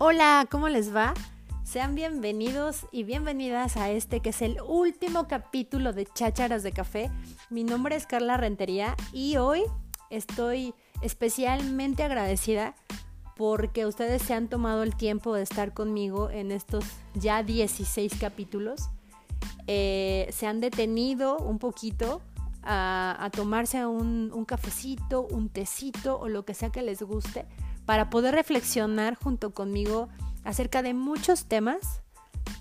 Hola, ¿cómo les va? Sean bienvenidos y bienvenidas a este que es el último capítulo de Chácharas de Café. Mi nombre es Carla Rentería y hoy estoy especialmente agradecida porque ustedes se han tomado el tiempo de estar conmigo en estos ya 16 capítulos. Eh, se han detenido un poquito a, tomarse un, un cafecito, un tecito o lo que sea que les guste para poder reflexionar junto conmigo acerca de muchos temas,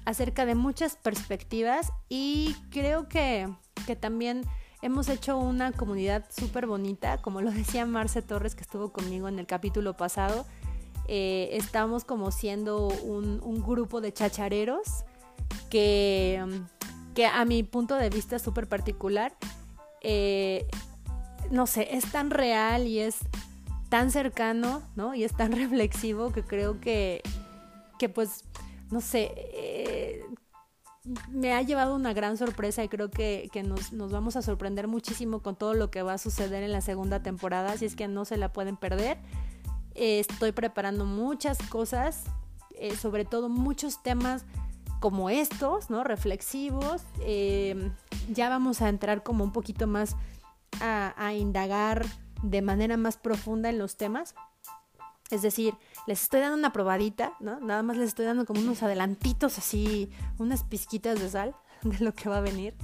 acerca de muchas perspectivas y creo que, también hemos hecho una comunidad súper bonita, como lo decía Marce Torres que estuvo conmigo en el capítulo pasado. Eh, estamos como siendo un, grupo de chachareros que, que a mi punto de vista súper particular, eh, no sé, es tan real y es tan cercano, ¿no? Y es tan reflexivo que creo que, que pues, no sé, eh, me ha llevado una gran sorpresa y creo que, nos, vamos a sorprender muchísimo con todo lo que va a suceder en la segunda temporada, así es que no se la pueden perder. estoy preparando muchas cosas, eh, sobre todo muchos temas como estos, ¿no? Reflexivos. Eh, ya vamos a entrar como un poquito más a indagar de manera más profunda en los temas. Es decir, les estoy dando una probadita, ¿no? Nada más les estoy dando como unos adelantitos así, unas pizquitas de sal de lo que va a venir.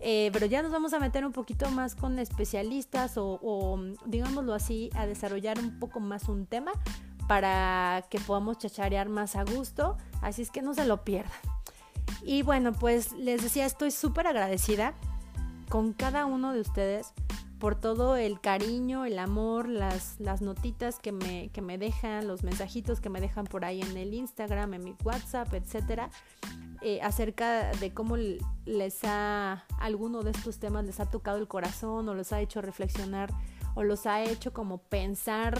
Eh, pero ya nos vamos a meter un poquito más con especialistas o, o, digámoslo así, a desarrollar un poco más un tema para que podamos chacharear más a gusto. Así es que no se lo pierdan. Y bueno, pues les decía, estoy súper agradecida con cada uno de ustedes por todo el cariño, el amor, las, las notitas que me, que me dejan, los mensajitos que me dejan por ahí en el Instagram, en mi WhatsApp, etcétera, eh, acerca de cómo les ha, alguno de estos temas les ha tocado el corazón o los ha hecho reflexionar o los ha hecho como pensar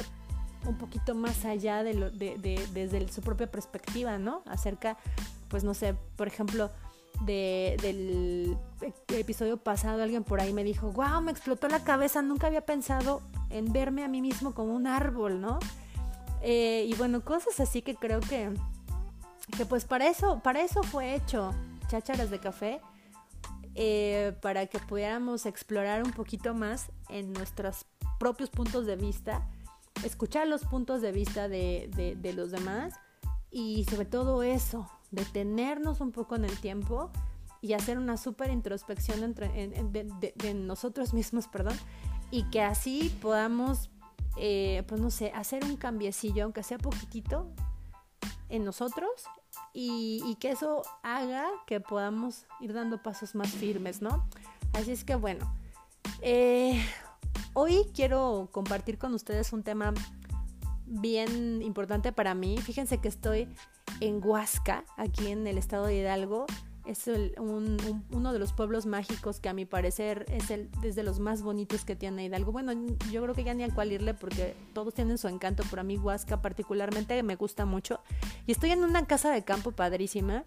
un poquito más allá de, lo, de, de desde su propia perspectiva, ¿no? Acerca, pues no sé, por ejemplo, del episodio pasado alguien por ahí me dijo, wow, me explotó la cabeza, nunca había pensado en verme a mí mismo como un árbol, ¿no? Eh, y bueno, cosas así que creo que, que pues para eso, para eso fue hecho Chácharas de Café, eh, para que pudiéramos explorar un poquito más en nuestros propios puntos de vista, escuchar los puntos de vista de, de los demás y sobre todo eso, detenernos un poco en el tiempo y hacer una súper introspección entre, de, nosotros mismos, perdón, y que así podamos, eh, pues no sé, hacer un cambiecillo, aunque sea poquitito, en nosotros y, que eso haga que podamos ir dando pasos más firmes, ¿no? Así es que bueno, eh, hoy quiero compartir con ustedes un tema bien importante para mí. Fíjense que estoy en Huasca, aquí en el estado de Hidalgo. Es uno de los pueblos mágicos que a mi parecer es el, desde los más bonitos que tiene Hidalgo. Bueno, yo creo que ya ni a cuál irle porque todos tienen su encanto, pero a mí Huasca particularmente me gusta mucho. Y estoy en una casa de campo padrísima.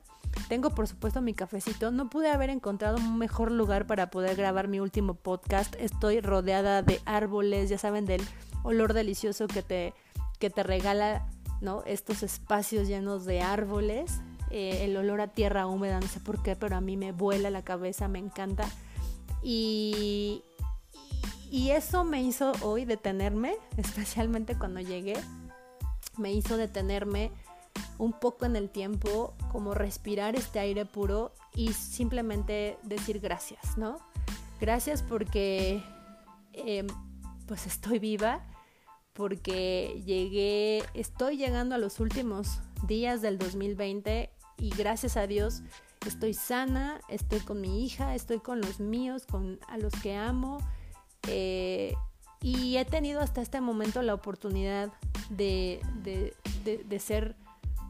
Tengo por supuesto mi cafecito. No pude haber encontrado un mejor lugar para poder grabar mi último podcast. Estoy rodeada de árboles, ya saben, del olor delicioso que te, que te regala ¿no? Estos espacios llenos de árboles, eh, el olor a tierra húmeda, no sé por qué, pero a mí me vuela la cabeza, me encanta. Y, eso me hizo hoy detenerme, especialmente cuando llegué, me hizo detenerme un poco en el tiempo, como respirar este aire puro y simplemente decir gracias, ¿no? Gracias porque em, pues estoy viva porque llegué, estoy llegando a los últimos días del 2020 y gracias a Dios estoy sana, estoy con mi hija, estoy con los míos, con a los que amo eh, y he tenido hasta este momento la oportunidad de, ser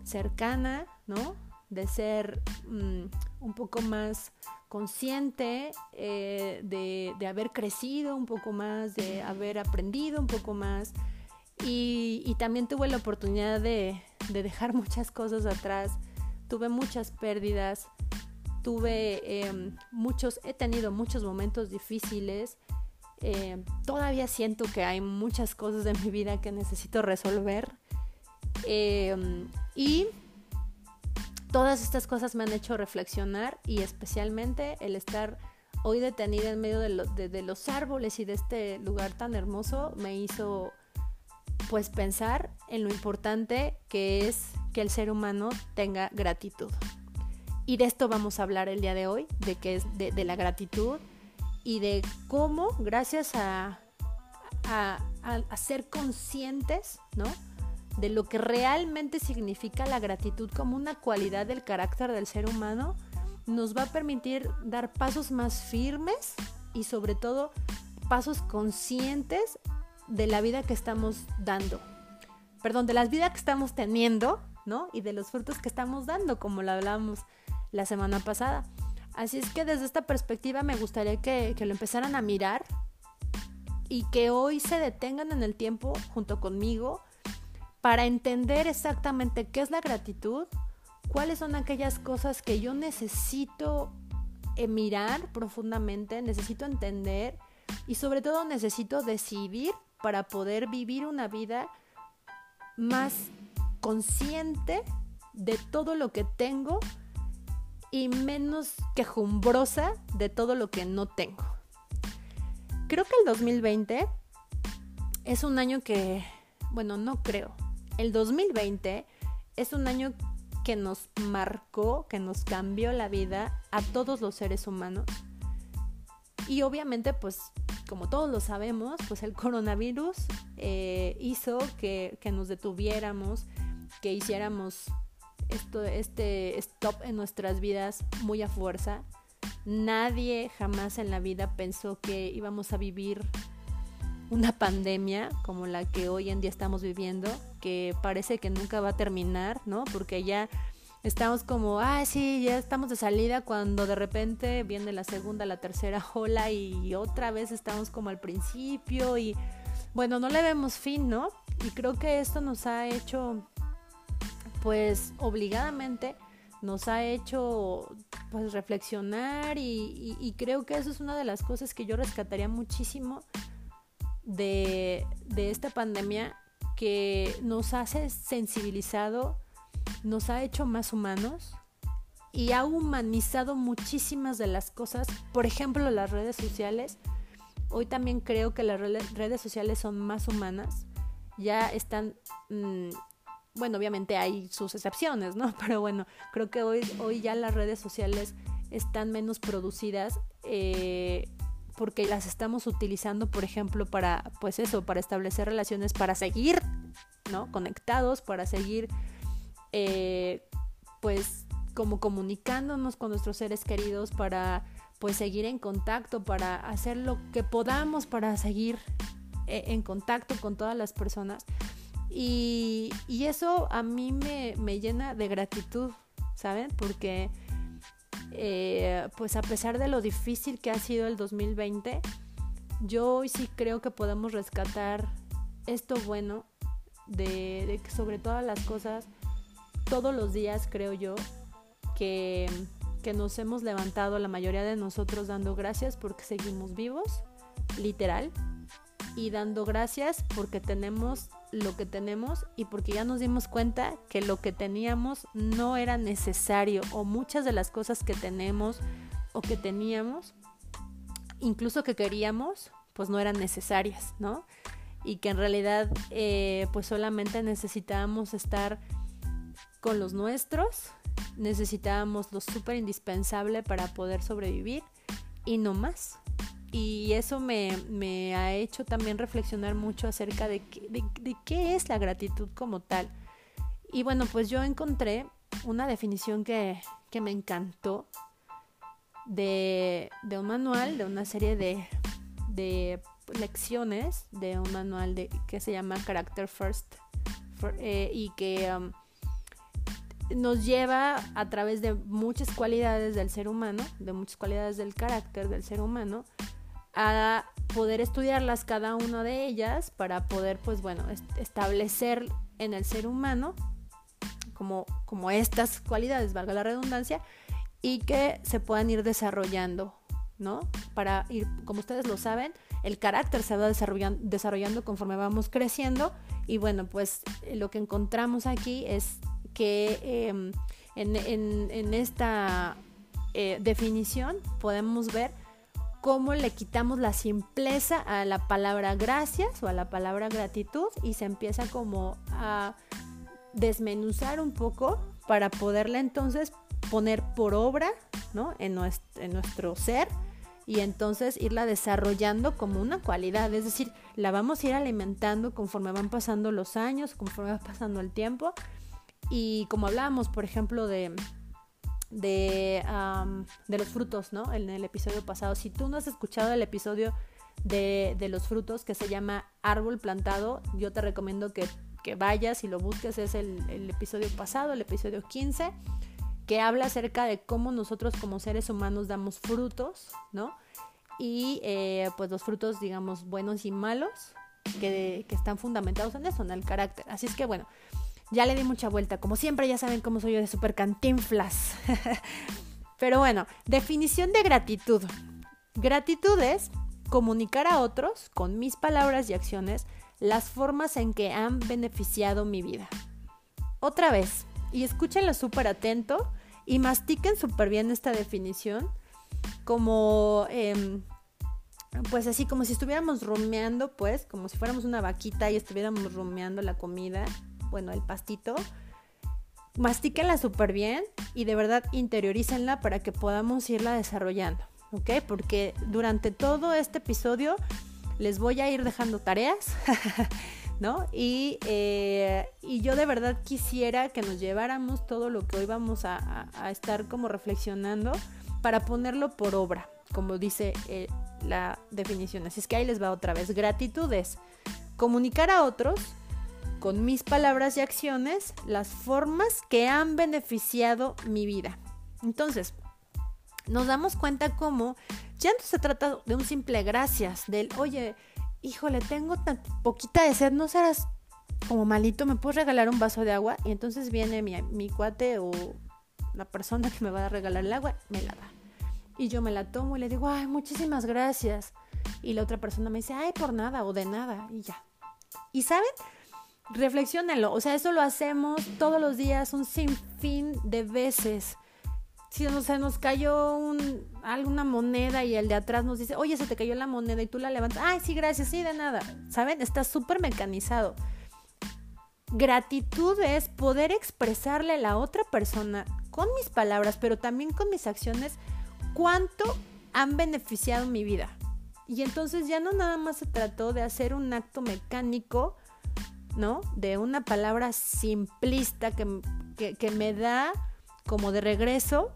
cercana, ¿no? De ser mm, un poco más consciente eh, de, de, haber crecido un poco más, de haber aprendido un poco más, y, también tuve la oportunidad de, dejar muchas cosas atrás. Tuve muchas pérdidas, tuve em, muchos, he tenido muchos momentos difíciles. Em, todavía siento que hay muchas cosas de mi vida que necesito resolver. Em, y todas estas cosas me han hecho reflexionar y especialmente el estar hoy detenida en medio de, de, los árboles y de este lugar tan hermoso me hizo pues pensar en lo importante que es que el ser humano tenga gratitud. Y de esto vamos a hablar el día de hoy, de que es de, la gratitud y de cómo, gracias a, a, ser conscientes, ¿no? De lo que realmente significa la gratitud como una cualidad del carácter del ser humano, nos va a permitir dar pasos más firmes y sobre todo pasos conscientes de la vida que estamos dando. Perdón, de la vida que estamos teniendo, ¿no? Y de los frutos que estamos dando, como lo hablamos la semana pasada. Así es que desde esta perspectiva me gustaría que, lo empezaran a mirar y que hoy se detengan en el tiempo junto conmigo para entender exactamente qué es la gratitud, cuáles son aquellas cosas que yo necesito eh, mirar profundamente, necesito entender y sobre todo necesito decidir para poder vivir una vida más consciente de todo lo que tengo y menos quejumbrosa de todo lo que no tengo. Creo que el 2020 es un año que, bueno, no creo. El 2020 es un año que nos marcó, que nos cambió la vida a todos los seres humanos. Y obviamente, pues, como todos lo sabemos, pues el coronavirus eh, hizo que, que nos detuviéramos, que hiciéramos esto, este stop en nuestras vidas muy a fuerza. Nadie jamás en la vida pensó que íbamos a vivir una pandemia como la que hoy en día estamos viviendo, que parece que nunca va a terminar, ¿no? Porque ya estamos como, ah, sí, ya estamos de salida cuando de repente viene la segunda, la tercera ola y otra vez estamos como al principio y bueno, no le vemos fin, ¿no? Y creo que esto nos ha hecho pues obligadamente nos ha hecho pues reflexionar y, creo que eso es una de las cosas que yo rescataría muchísimo de, de esta pandemia que nos ha sensibilizado, nos ha hecho más humanos y ha humanizado muchísimas de las cosas. Por ejemplo, las redes sociales. Hoy también creo que las redes sociales son más humanas. Ya están mm, bueno, obviamente hay sus excepciones, ¿no? Pero bueno, creo que hoy, hoy ya las redes sociales están menos producidas eh, porque las estamos utilizando, por ejemplo, para, pues eso, para establecer relaciones, para seguir, ¿no? Conectados, para seguir, eh, pues, como comunicándonos con nuestros seres queridos, para, pues, seguir en contacto, para hacer lo que podamos para seguir eh, en contacto con todas las personas. Y, eso a mí me, llena de gratitud, ¿saben? Porque eh, pues a pesar de lo difícil que ha sido el 2020, yo hoy sí creo que podemos rescatar esto bueno de, que sobre todas las cosas, todos los días creo yo, que, que nos hemos levantado la mayoría de nosotros dando gracias porque seguimos vivos, literal, y dando gracias porque tenemos lo que tenemos y porque ya nos dimos cuenta que lo que teníamos no era necesario o muchas de las cosas que tenemos o que teníamos, incluso que queríamos, pues no eran necesarias, ¿no? Y que en realidad eh, pues solamente necesitábamos estar con los nuestros, necesitábamos lo súper indispensable para poder sobrevivir y no más y eso me, ha hecho también reflexionar mucho acerca de, de, qué es la gratitud como tal. Y bueno, pues yo encontré una definición que, me encantó de, un manual, de una serie de, de lecciones, de un manual de, que se llama Character First eh, y que um, nos lleva a través de muchas cualidades del ser humano, de muchas cualidades del carácter del ser humano, a poder estudiarlas cada una de ellas para poder, pues bueno, establecer en el ser humano como, como estas cualidades, valga la redundancia, y que se puedan ir desarrollando ¿no? Para ir, como ustedes lo saben, el carácter se va desarrollando, desarrollando conforme vamos creciendo y bueno, pues lo que encontramos aquí es que em, en, esta eh, definición podemos ver cómo le quitamos la simpleza a la palabra gracias o a la palabra gratitud y se empieza como a desmenuzar un poco para poderla entonces poner por obra ¿no? en, nuestro, en nuestro ser y entonces irla desarrollando como una cualidad, es decir, la vamos a ir alimentando conforme van pasando los años, conforme va pasando el tiempo y como hablábamos, por ejemplo, de, de, los frutos, ¿no? En el episodio pasado, si tú no has escuchado el episodio de, de los frutos que se llama Árbol Plantado, yo te recomiendo que, que vayas y lo busques, es el, el episodio pasado, el episodio 15 que habla acerca de cómo nosotros como seres humanos damos frutos, ¿no? Y eh, pues los frutos, digamos, buenos y malos, que, que, están fundamentados en eso, en el carácter. Así es que bueno, ya le di mucha vuelta. Como siempre, ya saben cómo soy yo de super cantinflas. Pero bueno, definición de gratitud. Gratitud es comunicar a otros, con mis palabras y acciones, las formas en que han beneficiado mi vida. Otra vez, y escúchenlo súper atento y mastiquen súper bien esta definición, como, em, pues así, como si estuviéramos rumeando, pues, como si fuéramos una vaquita y estuviéramos rumeando la comida, bueno, el pastito. Mastíquenla súper bien y de verdad interiorícenla para que podamos irla desarrollando, ¿ok? Porque durante todo este episodio les voy a ir dejando tareas ¿no? Y, eh, y, yo de verdad quisiera que nos lleváramos todo lo que hoy vamos a, estar como reflexionando para ponerlo por obra, como dice eh, la definición. Así es que ahí les va otra vez. Gratitud es comunicar a otros con mis palabras y acciones las formas que han beneficiado mi vida. Entonces, nos damos cuenta cómo ya no se trata de un simple gracias, del, oye, híjole, tengo tan poquita de sed, no serás como malito, me puedes regalar un vaso de agua. Y entonces viene mi, mi cuate o la persona que me va a regalar el agua, me la da. Y yo me la tomo y le digo, ay, muchísimas gracias. Y la otra persona me dice, ay, por nada o de nada. Y ya. Y saben, reflexionenlo. O sea, eso lo hacemos todos los días, un sinfín de veces si no, se nos cayó un, alguna moneda y el de atrás nos dice, oye, se te cayó la moneda y tú la levantas, ay, sí, gracias, sí, de nada. ¿Saben? Está súper mecanizado. Gratitud es poder expresarle a la otra persona con mis palabras, pero también con mis acciones, cuánto han beneficiado mi vida. Y entonces ya no nada más se trató de hacer un acto mecánico, ¿no? De una palabra simplista que, que, me da como de regreso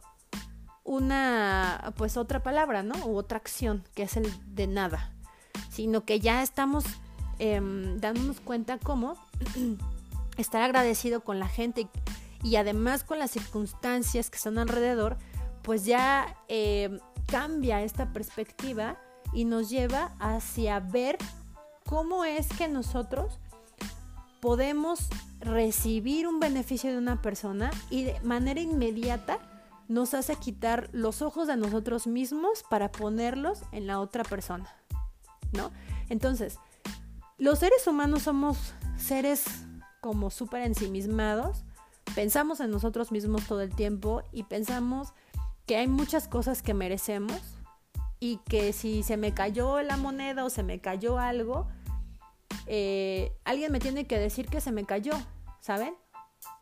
una, pues otra palabra, ¿no? U otra acción, que es el de nada, sino que ya estamos em, dándonos cuenta cómo estar agradecido con la gente y además con las circunstancias que están alrededor, pues ya em, cambia esta perspectiva y nos lleva hacia ver cómo es que nosotros podemos recibir un beneficio de una persona y de manera inmediata nos hace quitar los ojos de nosotros mismos para ponerlos en la otra persona, ¿no? Entonces, los seres humanos somos seres como súper ensimismados, pensamos en nosotros mismos todo el tiempo y pensamos que hay muchas cosas que merecemos y que si se me cayó la moneda o se me cayó algo, eh, alguien me tiene que decir que se me cayó, ¿saben?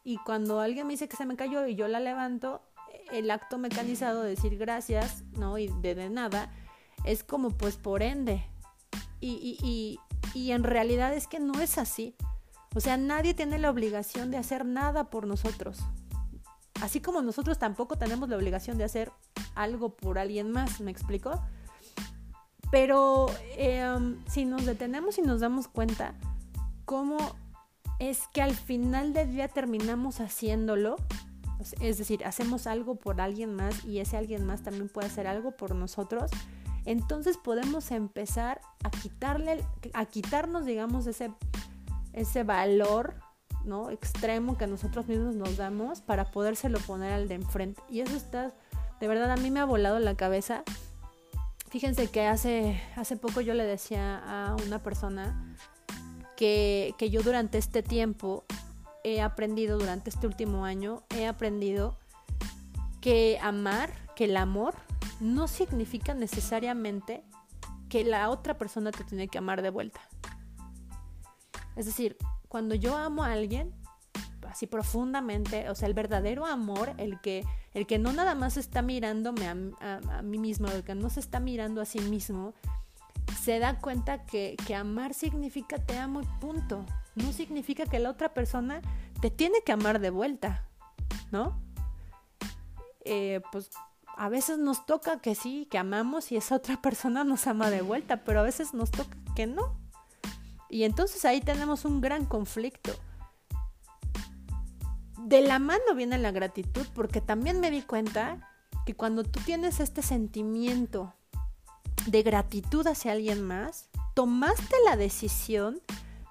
Y cuando alguien me dice que se me cayó y yo la levanto, el acto mecanizado de decir gracias, ¿no? Y de, nada, es como pues por ende. Y, y, y en realidad es que no es así. O sea, nadie tiene la obligación de hacer nada por nosotros. Así como nosotros tampoco tenemos la obligación de hacer algo por alguien más, ¿me explico? Pero em, si nos detenemos y nos damos cuenta cómo es que al final del día terminamos haciéndolo, es decir, hacemos algo por alguien más y ese alguien más también puede hacer algo por nosotros, entonces podemos empezar a quitarle, a quitarnos, digamos, ese, ese valor ¿no? extremo que nosotros mismos nos damos para podérselo poner al de enfrente. Y eso está, de verdad, a mí me ha volado la cabeza Fíjense que hace, hace poco yo le decía a una persona que, que yo durante este tiempo he aprendido, durante este último año, he aprendido que amar, que el amor no significa necesariamente que la otra persona te tiene que amar de vuelta. Es decir, cuando yo amo a alguien, así profundamente, o sea, el verdadero amor, el que, el que no nada más está mirándome a, mí mismo, el que no se está mirando a sí mismo, se da cuenta que, que amar significa te amo y punto. No significa que la otra persona te tiene que amar de vuelta, ¿no? Eh, pues a veces nos toca que sí, que amamos y esa otra persona nos ama de vuelta, pero a veces nos toca que no. Y entonces ahí tenemos un gran conflicto de la mano viene la gratitud porque también me di cuenta que cuando tú tienes este sentimiento de gratitud hacia alguien más, tomaste la decisión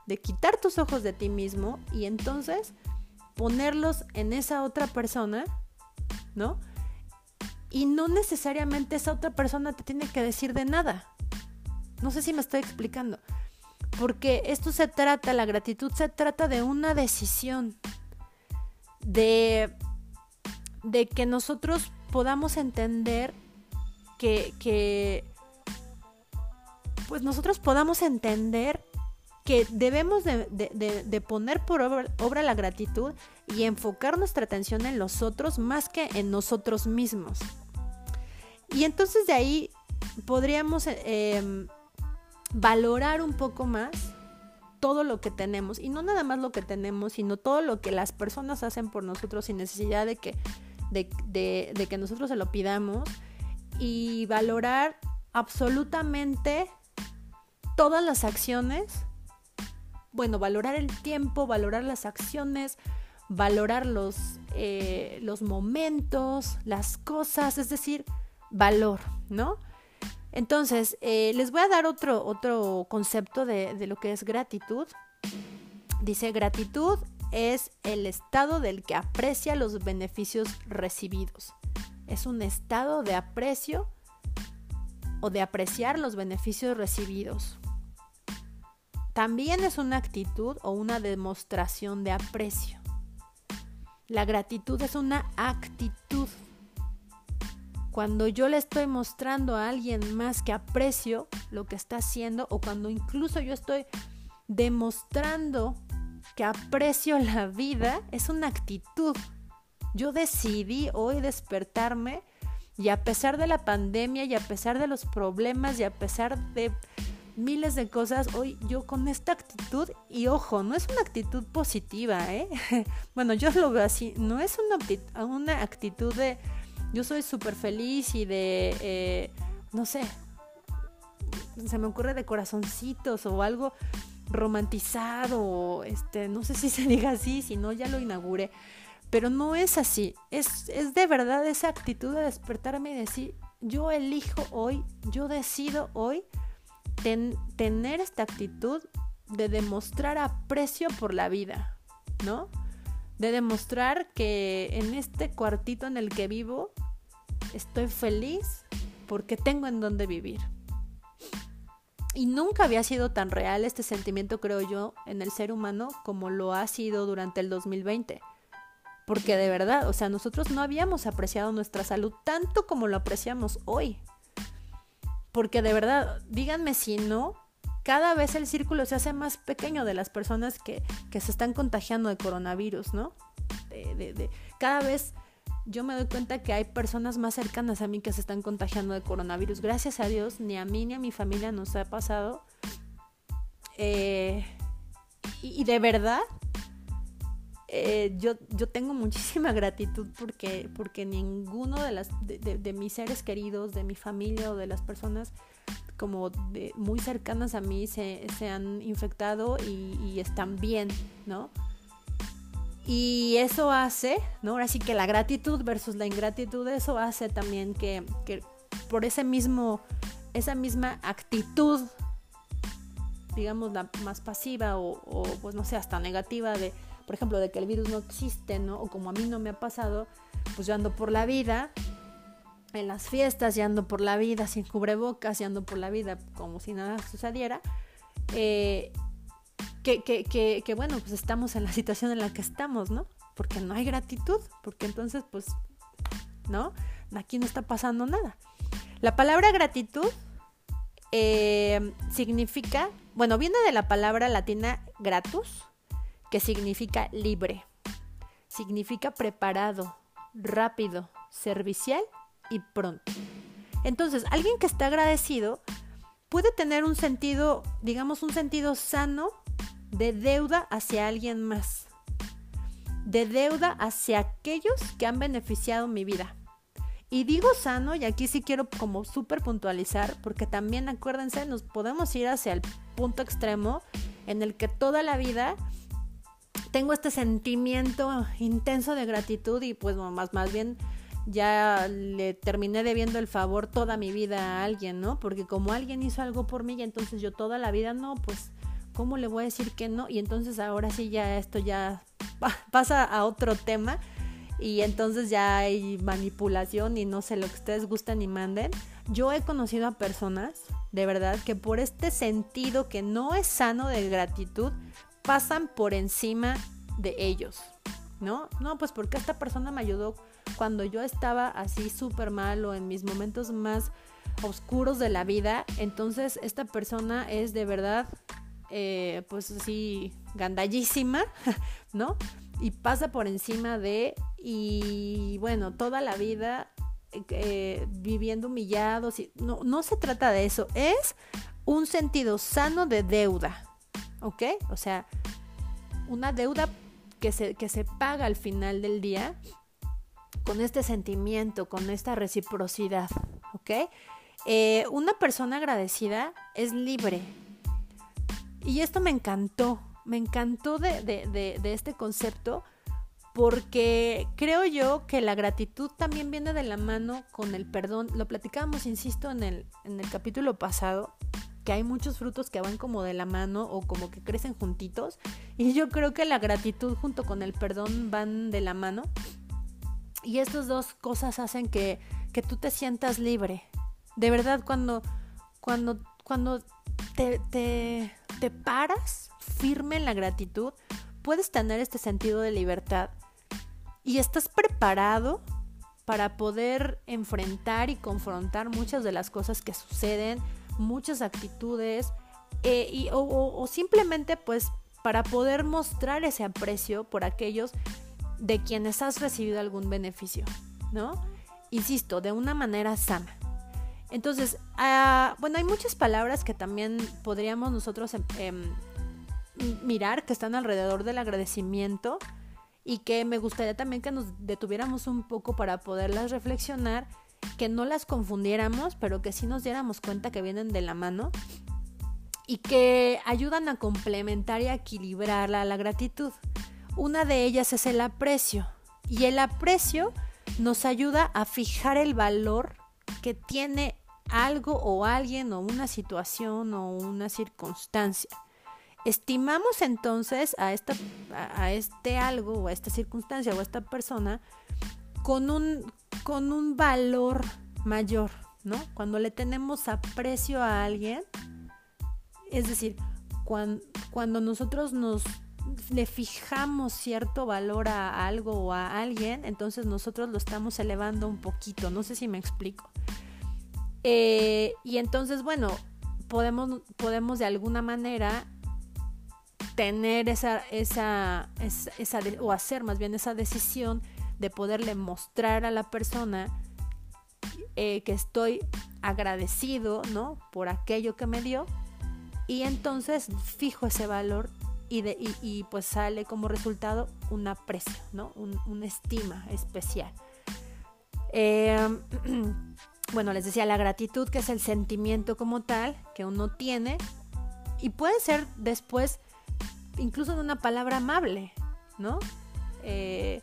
de quitar tus ojos de ti mismo y entonces ponerlos en esa otra persona, ¿no? Y no necesariamente esa otra persona te tiene que decir de nada. No sé si me estoy explicando. Porque esto se trata, la gratitud se trata de una decisión, de, de que nosotros podamos entender que, que, pues nosotros podamos entender que debemos de, de, poner por obra, la gratitud y enfocar nuestra atención en los otros más que en nosotros mismos. Y entonces de ahí podríamos eh, valorar un poco más todo lo que tenemos y no nada más lo que tenemos, sino todo lo que las personas hacen por nosotros sin necesidad de que, de, que nosotros se lo pidamos y valorar absolutamente todas las acciones, bueno, valorar el tiempo, valorar las acciones, valorar los, eh, los momentos, las cosas, es decir, valor, ¿no? Entonces, eh, les voy a dar otro, otro concepto de, de lo que es gratitud. Dice, gratitud es el estado del que aprecia los beneficios recibidos. Es un estado de aprecio o de apreciar los beneficios recibidos. También es una actitud o una demostración de aprecio. La gratitud es una actitud cuando yo le estoy mostrando a alguien más que aprecio lo que está haciendo o cuando incluso yo estoy demostrando que aprecio la vida, es una actitud. Yo decidí hoy despertarme y a pesar de la pandemia y a pesar de los problemas y a pesar de miles de cosas, hoy yo con esta actitud, y ojo, no es una actitud positiva, ¿eh? bueno, yo lo veo así, no es una, una actitud de yo soy súper feliz y de, eh, no sé, se me ocurre de corazoncitos o algo romantizado, este, no sé si se diga así, si no ya lo inauguré, pero no es así, es, es de verdad esa actitud de despertarme y decir, yo elijo hoy, yo decido hoy tener esta actitud de demostrar aprecio por la vida, ¿no? de demostrar que en este cuartito en el que vivo estoy feliz porque tengo en dónde vivir. Y nunca había sido tan real este sentimiento, creo yo, en el ser humano como lo ha sido durante el 2020. Porque de verdad, o sea, nosotros no habíamos apreciado nuestra salud tanto como lo apreciamos hoy. Porque de verdad, díganme si no, cada vez el círculo se hace más pequeño de las personas que, se están contagiando de coronavirus, ¿no? De, cada vez yo me doy cuenta que hay personas más cercanas a mí que se están contagiando de coronavirus. Gracias a Dios, ni a mí ni a mi familia nos ha pasado. Eh, y, de verdad, eh, yo, yo tengo muchísima gratitud porque, porque ninguno de, las, de mis seres queridos, de mi familia o de las personas como de, muy cercanas a mí se, han infectado y, están bien, ¿no? Y eso hace, ¿no? Ahora sí que la gratitud versus la ingratitud, eso hace también que, por ese mismo, esa misma actitud, digamos, la más pasiva o, o, pues no sé, hasta negativa de, por ejemplo, de que el virus no existe, ¿no? O como a mí no me ha pasado, pues yo ando por la vida en las fiestas y ando por la vida sin cubrebocas y ando por la vida como si nada sucediera, eh, que, que, que, bueno, pues estamos en la situación en la que estamos, ¿no? Porque no hay gratitud, porque entonces, pues, ¿no? Aquí no está pasando nada. La palabra gratitud eh, significa, bueno, viene de la palabra latina gratus, que significa libre, significa preparado, rápido, servicial y pronto. Entonces, alguien que está agradecido puede tener un sentido, digamos, un sentido sano de deuda hacia alguien más, de deuda hacia aquellos que han beneficiado mi vida. Y digo sano, y aquí sí quiero como súper puntualizar, porque también acuérdense, nos podemos ir hacia el punto extremo en el que toda la vida tengo este sentimiento intenso de gratitud y pues más, más bien ya le terminé debiendo el favor toda mi vida a alguien, ¿no? Porque como alguien hizo algo por mí y entonces yo toda la vida no, pues ¿cómo le voy a decir que no? Y entonces ahora sí ya esto ya pasa a otro tema y entonces ya hay manipulación y no sé lo que ustedes gustan y manden. Yo he conocido a personas, de verdad, que por este sentido que no es sano de gratitud, pasan por encima de ellos, ¿no? No, pues porque esta persona me ayudó cuando yo estaba así súper mal o en mis momentos más oscuros de la vida, entonces esta persona es de verdad, eh, pues así, gandallísima, ¿no? Y pasa por encima de, y bueno, toda la vida eh, viviendo humillados, y, no, no se trata de eso, es un sentido sano de deuda, ¿ok? O sea, una deuda que se, que se paga al final del día con este sentimiento, con esta reciprocidad, ¿ok? Eh, una persona agradecida es libre. Y esto me encantó, me encantó de, de, de, este concepto porque creo yo que la gratitud también viene de la mano con el perdón. Lo platicábamos, insisto, en el, en el capítulo pasado, que hay muchos frutos que van como de la mano o como que crecen juntitos. Y yo creo que la gratitud junto con el perdón van de la mano. Y estas dos cosas hacen que, que tú te sientas libre. De verdad, cuando, cuando, cuando te, te, te paras firme en la gratitud, puedes tener este sentido de libertad y estás preparado para poder enfrentar y confrontar muchas de las cosas que suceden, muchas actitudes, eh, y, o, o, simplemente pues para poder mostrar ese aprecio por aquellos de quienes has recibido algún beneficio, ¿no? Insisto, de una manera sana. Entonces, uh, bueno, hay muchas palabras que también podríamos nosotros eh, mirar que están alrededor del agradecimiento y que me gustaría también que nos detuviéramos un poco para poderlas reflexionar, que no las confundiéramos, pero que sí nos diéramos cuenta que vienen de la mano y que ayudan a complementar y a equilibrar la, la gratitud. Una de ellas es el aprecio. Y el aprecio nos ayuda a fijar el valor que tiene algo o alguien o una situación o una circunstancia. Estimamos entonces a, esta, a este algo o a esta circunstancia o a esta persona con un, con un valor mayor, ¿no? Cuando le tenemos aprecio a alguien, es decir, cuando, cuando nosotros nos le fijamos cierto valor a algo o a alguien, entonces nosotros lo estamos elevando un poquito. No sé si me explico. Eh, y entonces, bueno, podemos, podemos de alguna manera tener esa, esa, esa, o hacer más bien esa decisión de poderle mostrar a la persona eh, que estoy agradecido, ¿no? Por aquello que me dio. Y entonces fijo ese valor y, de, y, pues sale como resultado un aprecio, ¿no? Un, una estima especial. Em, bueno, les decía la gratitud, que es el sentimiento como tal que uno tiene, y puede ser después incluso de una palabra amable, ¿no? Eh,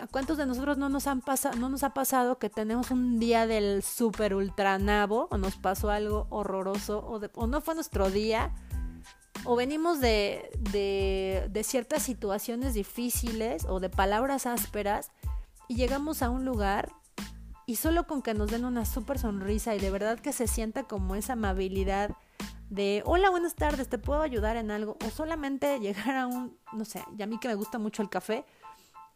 ¿A cuántos de nosotros no nos, han no nos ha pasado que tenemos un día del super ultra nabo o nos pasó algo horroroso o, no fue nuestro día? o venimos de, de, ciertas situaciones difíciles o de palabras ásperas y llegamos a un lugar y solo con que nos den una súper sonrisa y de verdad que se sienta como esa amabilidad de hola, buenas tardes, ¿te puedo ayudar en algo? O solamente llegar a un, no sé, y a mí que me gusta mucho el café,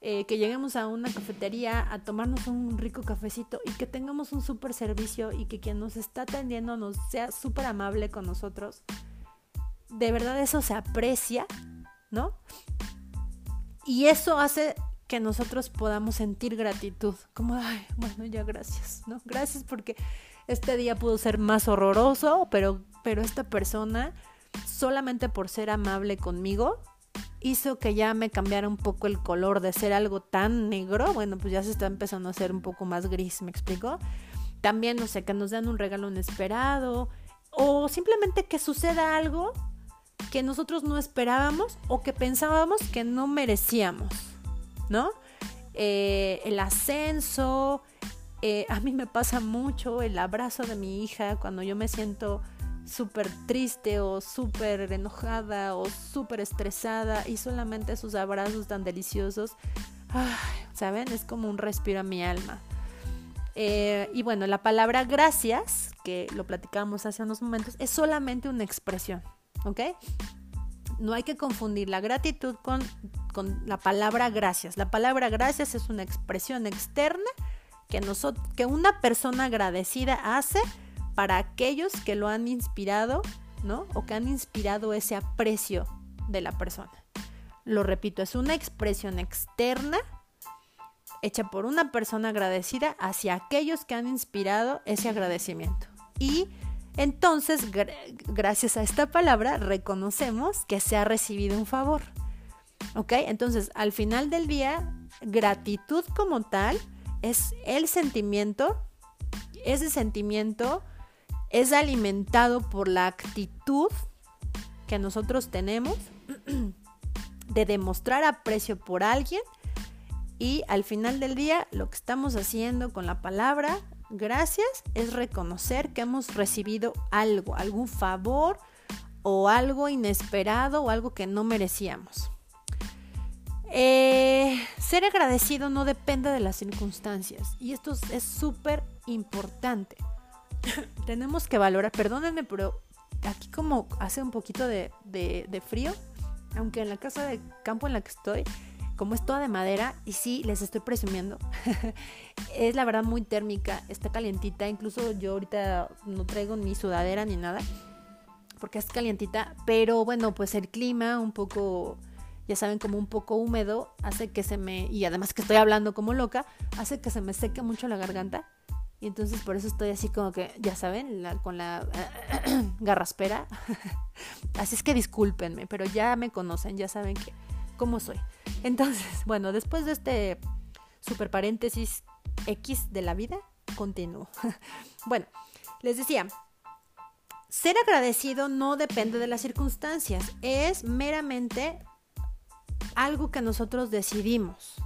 eh, que lleguemos a una cafetería a tomarnos un rico cafecito y que tengamos un súper servicio y que quien nos está atendiendo nos sea súper amable con nosotros. De verdad eso se aprecia, ¿no? Y eso hace que nosotros podamos sentir gratitud, como, ay, bueno, ya gracias, ¿no? Gracias porque este día pudo ser más horroroso, pero, pero esta persona, solamente por ser amable conmigo, hizo que ya me cambiara un poco el color de ser algo tan negro, bueno, pues ya se está empezando a hacer un poco más gris, ¿me explico? También, no sé, que nos dan un regalo inesperado o simplemente que suceda algo que nosotros no esperábamos o que pensábamos que no merecíamos, ¿no? Eh, el ascenso, eh, a mí me pasa mucho el abrazo de mi hija cuando yo me siento súper triste o súper enojada o súper estresada y solamente sus abrazos tan deliciosos, ¿saben? Es como un respiro a mi alma. Eh, y bueno, la palabra gracias, que lo platicamos hace unos momentos, es solamente una expresión, ¿ok? No hay que confundir la gratitud con, con la palabra gracias. La palabra gracias es una expresión externa que, que una persona agradecida hace para aquellos que lo han inspirado, ¿no? O que han inspirado ese aprecio de la persona. Lo repito, es una expresión externa hecha por una persona agradecida hacia aquellos que han inspirado ese agradecimiento. Y entonces, gracias a esta palabra, reconocemos que se ha recibido un favor. ¿Ok? Entonces, al final del día, gratitud como tal es el sentimiento, ese sentimiento es alimentado por la actitud que nosotros tenemos de demostrar aprecio por alguien y al final del día lo que estamos haciendo con la palabra gracias es reconocer que hemos recibido algo, algún favor o algo inesperado o algo que no merecíamos. Eh, ser agradecido no depende de las circunstancias y esto es súper importante. tenemos que valorar, perdónenme, pero aquí como hace un poquito de, frío, aunque en la casa de campo en la que estoy, como es toda de madera, y sí, les estoy presumiendo, es la verdad muy térmica, está calientita, incluso yo ahorita no traigo ni sudadera ni nada, porque es calientita, pero bueno, pues el clima un poco, ya saben, como un poco húmedo, hace que se me, y además que estoy hablando como loca, hace que se me seque mucho la garganta. Y entonces por eso estoy así como que, ya saben, con la garraspera. así es que discúlpenme, pero ya me conocen, ya saben que cómo soy. Entonces, bueno, después de este super paréntesis X de la vida, continúo. bueno, les decía, ser agradecido no depende de las circunstancias, es meramente algo que nosotros decidimos.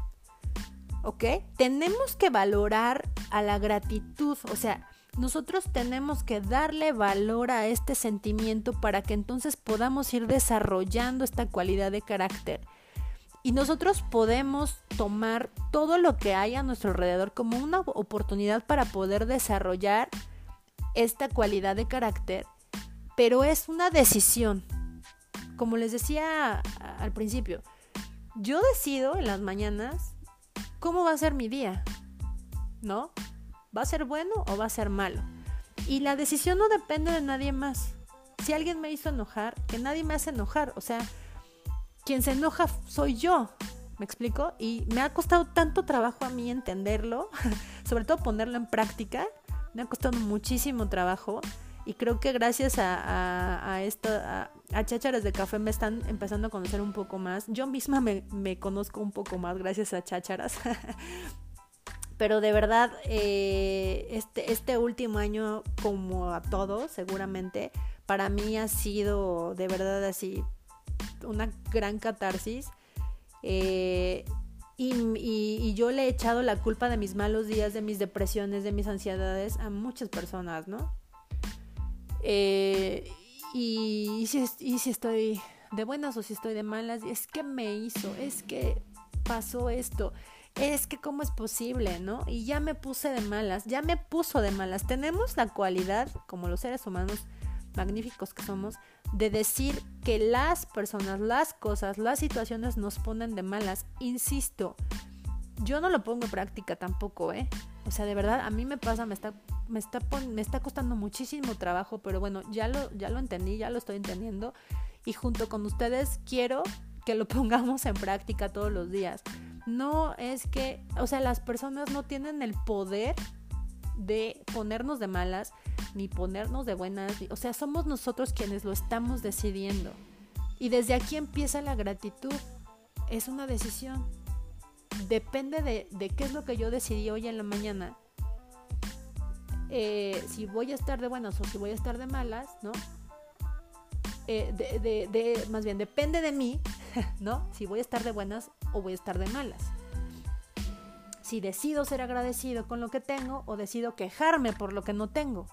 ¿Ok? Tenemos que valorar a la gratitud, o sea, nosotros tenemos que darle valor a este sentimiento para que entonces podamos ir desarrollando esta cualidad de carácter. Y nosotros podemos tomar todo lo que hay a nuestro alrededor como una oportunidad para poder desarrollar esta cualidad de carácter, pero es una decisión. Como les decía al principio, yo decido en las mañanas ¿cómo va a ser mi día? ¿No? ¿Va a ser bueno o va a ser malo? Y la decisión no depende de nadie más. Si alguien me hizo enojar, que nadie me hace enojar. O sea, quien se enoja soy yo. ¿Me explico? Y me ha costado tanto trabajo a mí entenderlo, sobre todo ponerlo en práctica. Me ha costado muchísimo trabajo. Y creo que gracias a, a, a, Chácharas de Café me están empezando a conocer un poco más. Yo misma me, conozco un poco más gracias a Chácharas. Pero de verdad, eh, este, este último año, como a todos, seguramente, para mí ha sido de verdad así una gran catarsis. Eh, y, yo le he echado la culpa de mis malos días, de mis depresiones, de mis ansiedades a muchas personas, ¿no? Eh, y, si, si estoy de buenas o si estoy de malas, es que me hizo, es que pasó esto. es que cómo es posible, ¿no? Y ya me puse de malas, ya me puso de malas. Tenemos la cualidad, como los seres humanos magníficos que somos, de decir que las personas, las cosas, las situaciones nos ponen de malas. Insisto, yo no lo pongo en práctica tampoco, ¿eh? O sea, de verdad, a mí me pasa, me está, me está, me está costando muchísimo trabajo, pero bueno, ya lo, ya lo entendí, ya lo estoy entendiendo. Y junto con ustedes quiero que lo pongamos en práctica todos los días no es que, o sea, las personas no tienen el poder de ponernos de malas ni ponernos de buenas, o sea, somos nosotros quienes lo estamos decidiendo. Y desde aquí empieza la gratitud, es una decisión. Depende de, qué es lo que yo decidí hoy en la mañana. Eh, si voy a estar de buenas o si voy a estar de malas, ¿no? Eh, de, más bien, depende de mí, ¿no? Si voy a estar de buenas o voy a estar de malas. Si decido ser agradecido con lo que tengo o decido quejarme por lo que no tengo.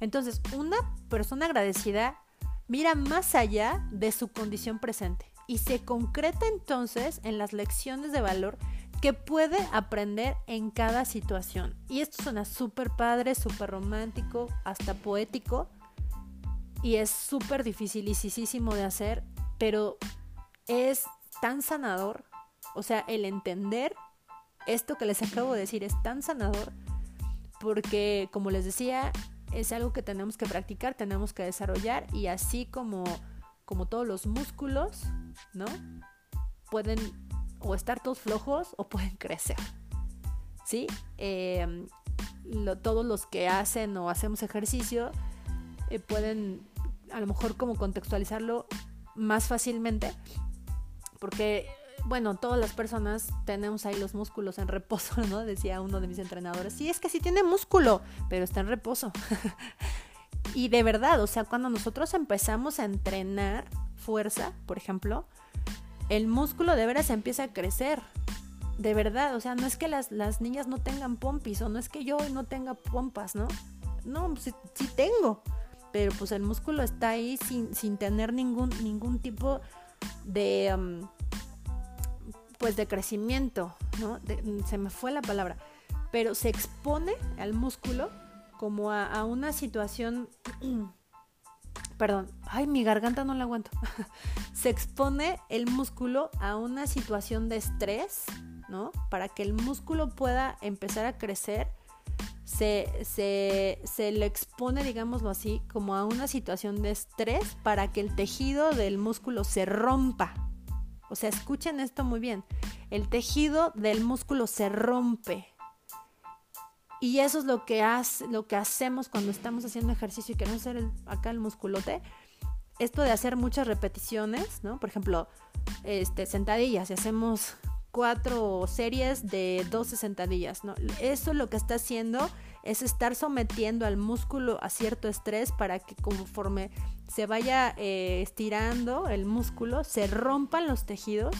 Entonces, una persona agradecida mira más allá de su condición presente y se concreta entonces en las lecciones de valor que puede aprender en cada situación. Y esto suena súper padre, súper romántico, hasta poético, y es súper dificilísimo de hacer, pero es tan sanador, o sea, el entender esto que les acabo de decir es tan sanador porque, como les decía, es algo que tenemos que practicar, tenemos que desarrollar y así como, como todos los músculos, ¿no? Pueden o estar todos flojos o pueden crecer, ¿sí? Em, todos los que hacen o hacemos ejercicio eh, pueden a lo mejor como contextualizarlo más fácilmente, porque, bueno, todas las personas tenemos ahí los músculos en reposo, ¿no? Decía uno de mis entrenadores, sí, es que sí tiene músculo, pero está en reposo. y de verdad, o sea, cuando nosotros empezamos a entrenar fuerza, por ejemplo, el músculo de veras empieza a crecer. De verdad, o sea, no es que las, las niñas no tengan pompis o no es que yo no tenga pompas, ¿no? No, sí, sí tengo pero pues el músculo está ahí sin, sin tener ningún, ningún tipo de, um, pues de crecimiento, ¿no? se me fue la palabra, pero se expone al músculo como a, una situación, perdón, ay, mi garganta no la aguanto, se expone el músculo a una situación de estrés, ¿no? Para que el músculo pueda empezar a crecer se, le expone, digámoslo así, como a una situación de estrés para que el tejido del músculo se rompa. O sea, escuchen esto muy bien. El tejido del músculo se rompe. Y eso es lo que, hace, lo que hacemos cuando estamos haciendo ejercicio y queremos hacer acá el musculote. Esto de hacer muchas repeticiones, ¿no? Por ejemplo, este, sentadillas, si hacemos cuatro series de 12 sentadillas, ¿no? Eso lo que está haciendo es estar sometiendo al músculo a cierto estrés para que conforme se vaya eh, estirando el músculo, se rompan los tejidos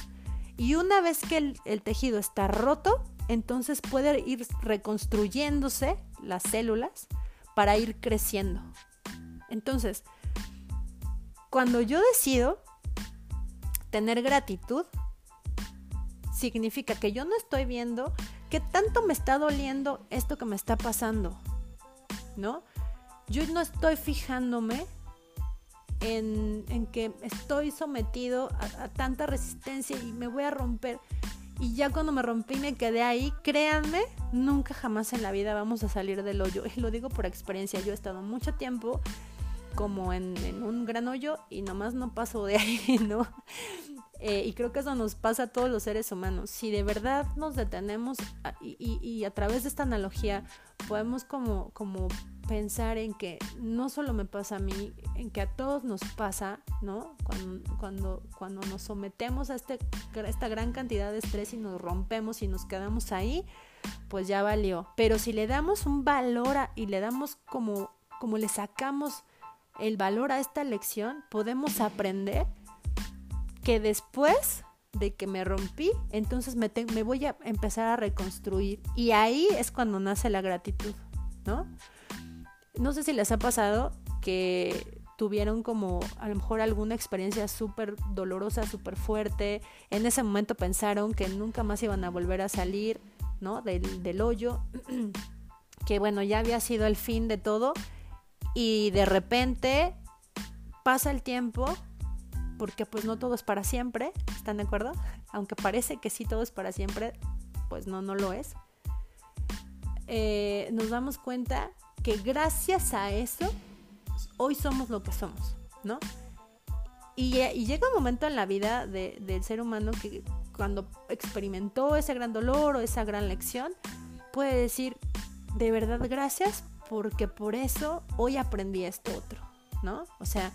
y una vez que el, el tejido está roto, entonces puede ir reconstruyéndose las células para ir creciendo. Entonces, cuando yo decido tener gratitud, significa que yo no estoy viendo qué tanto me está doliendo esto que me está pasando, ¿no? Yo no estoy fijándome en, que estoy sometido a, tanta resistencia y me voy a romper. Y ya cuando me rompí y me quedé ahí, créanme, nunca jamás en la vida vamos a salir del hoyo. Y lo digo por experiencia, yo he estado mucho tiempo como en, en un gran hoyo y nomás no paso de ahí, ¿no? Eh, y creo que eso nos pasa a todos los seres humanos. Si de verdad nos detenemos y, a través de esta analogía podemos como, como pensar en que no solo me pasa a mí, en que a todos nos pasa, ¿no? Cuando, cuando, cuando nos sometemos a este, esta gran cantidad de estrés y nos rompemos y nos quedamos ahí, pues ya valió. Pero si le damos un valor y le damos como, como le sacamos el valor a esta lección, podemos aprender que después de que me rompí, entonces me, me, voy a empezar a reconstruir. Y ahí es cuando nace la gratitud, ¿no? No sé si les ha pasado que tuvieron como a lo mejor alguna experiencia súper dolorosa, súper fuerte. En ese momento pensaron que nunca más iban a volver a salir, ¿no? Del, del hoyo. que bueno, ya había sido el fin de todo. Y de repente pasa el tiempo, porque pues no todo es para siempre, ¿están de acuerdo? Aunque parece que sí todo es para siempre, pues no, no lo es. Eh, nos damos cuenta que gracias a eso hoy somos lo que somos, ¿no? Y, llega un momento en la vida del ser humano que cuando experimentó ese gran dolor o esa gran lección, puede decir, de verdad gracias porque por eso hoy aprendí esto otro, ¿no? O sea,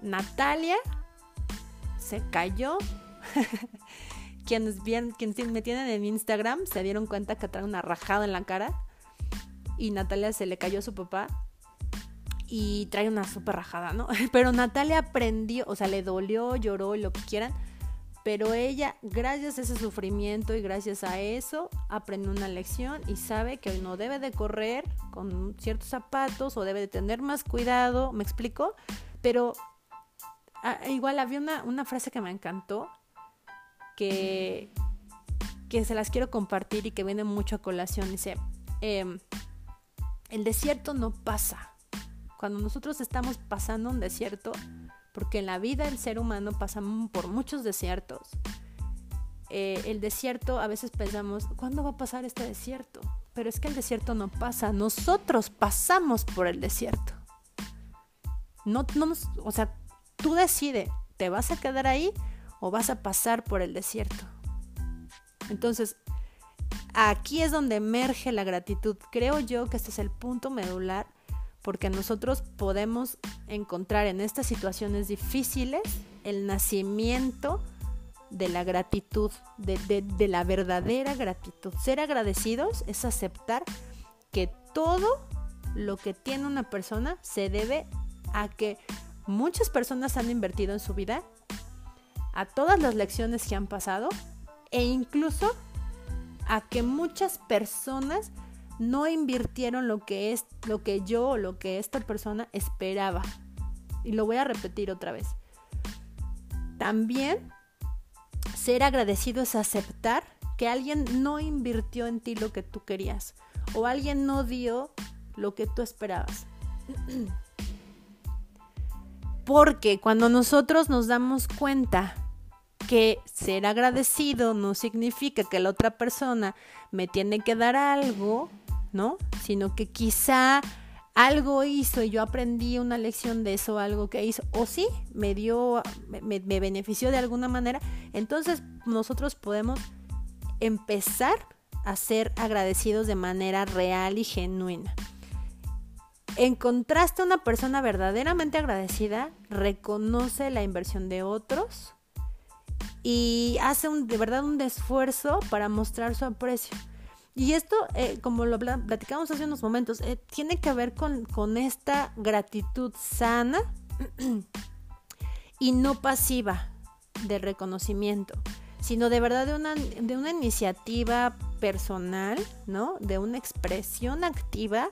Natalia se cayó. quienes, bien, quienes me tienen en Instagram se dieron cuenta que trae una rajada en la cara y Natalia se le cayó a su papá y trae una súper rajada, ¿no? Pero Natalia aprendió, o sea, le dolió, lloró, lo que quieran, pero ella, gracias a ese sufrimiento y gracias a eso, aprendió una lección y sabe que no debe de correr con ciertos zapatos o debe de tener más cuidado, ¿me explico? Pero igual había una, una frase que me encantó, que, que se las quiero compartir y que viene mucho a colación. Dice, eh, el desierto no pasa. Cuando nosotros estamos pasando un desierto, porque en la vida el ser humano pasa por muchos desiertos, eh, el desierto a veces pensamos, ¿cuándo va a pasar este desierto? Pero es que el desierto no pasa, nosotros pasamos por el desierto. No, no o sea, tú decides, ¿te vas a quedar ahí o vas a pasar por el desierto? Entonces, Aquí es donde emerge la gratitud. Creo yo que este es el punto medular porque nosotros podemos encontrar en estas situaciones difíciles el nacimiento de la gratitud, de, la verdadera gratitud. Ser agradecidos es aceptar que todo lo que tiene una persona se debe a que muchas personas han invertido en su vida, a todas las lecciones que han pasado e incluso a que muchas personas no invirtieron lo que es lo que yo o lo que esta persona esperaba. Y lo voy a repetir otra vez. También ser agradecido es aceptar que alguien no invirtió en ti lo que tú querías o alguien no dio lo que tú esperabas. Porque cuando nosotros nos damos cuenta que ser agradecido no significa que la otra persona me tiene que dar algo, ¿no? Sino que quizá algo hizo y yo aprendí una lección de eso, algo que hizo, o sí, me dio, me, benefició de alguna manera, entonces nosotros podemos empezar a ser agradecidos de manera real y genuina. Encontraste una persona verdaderamente agradecida, reconoce la inversión de otros, y hace de verdad un esfuerzo para mostrar su aprecio. Y esto, eh, como lo platicamos hace unos momentos, eh, tiene que ver con, con esta gratitud sana y no pasiva de reconocimiento, sino de verdad de una, de una iniciativa personal, ¿no? De una expresión activa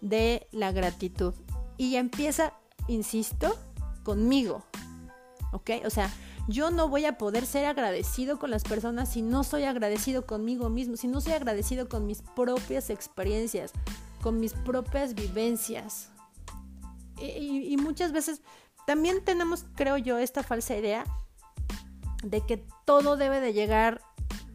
de la gratitud. Y empieza, insisto, conmigo, ¿ok? O sea, yo no voy a poder ser agradecido con las personas si no soy agradecido conmigo mismo, si no soy agradecido con mis propias experiencias, con mis propias vivencias. Y, muchas veces también tenemos, creo yo, esta falsa idea de que todo debe de llegar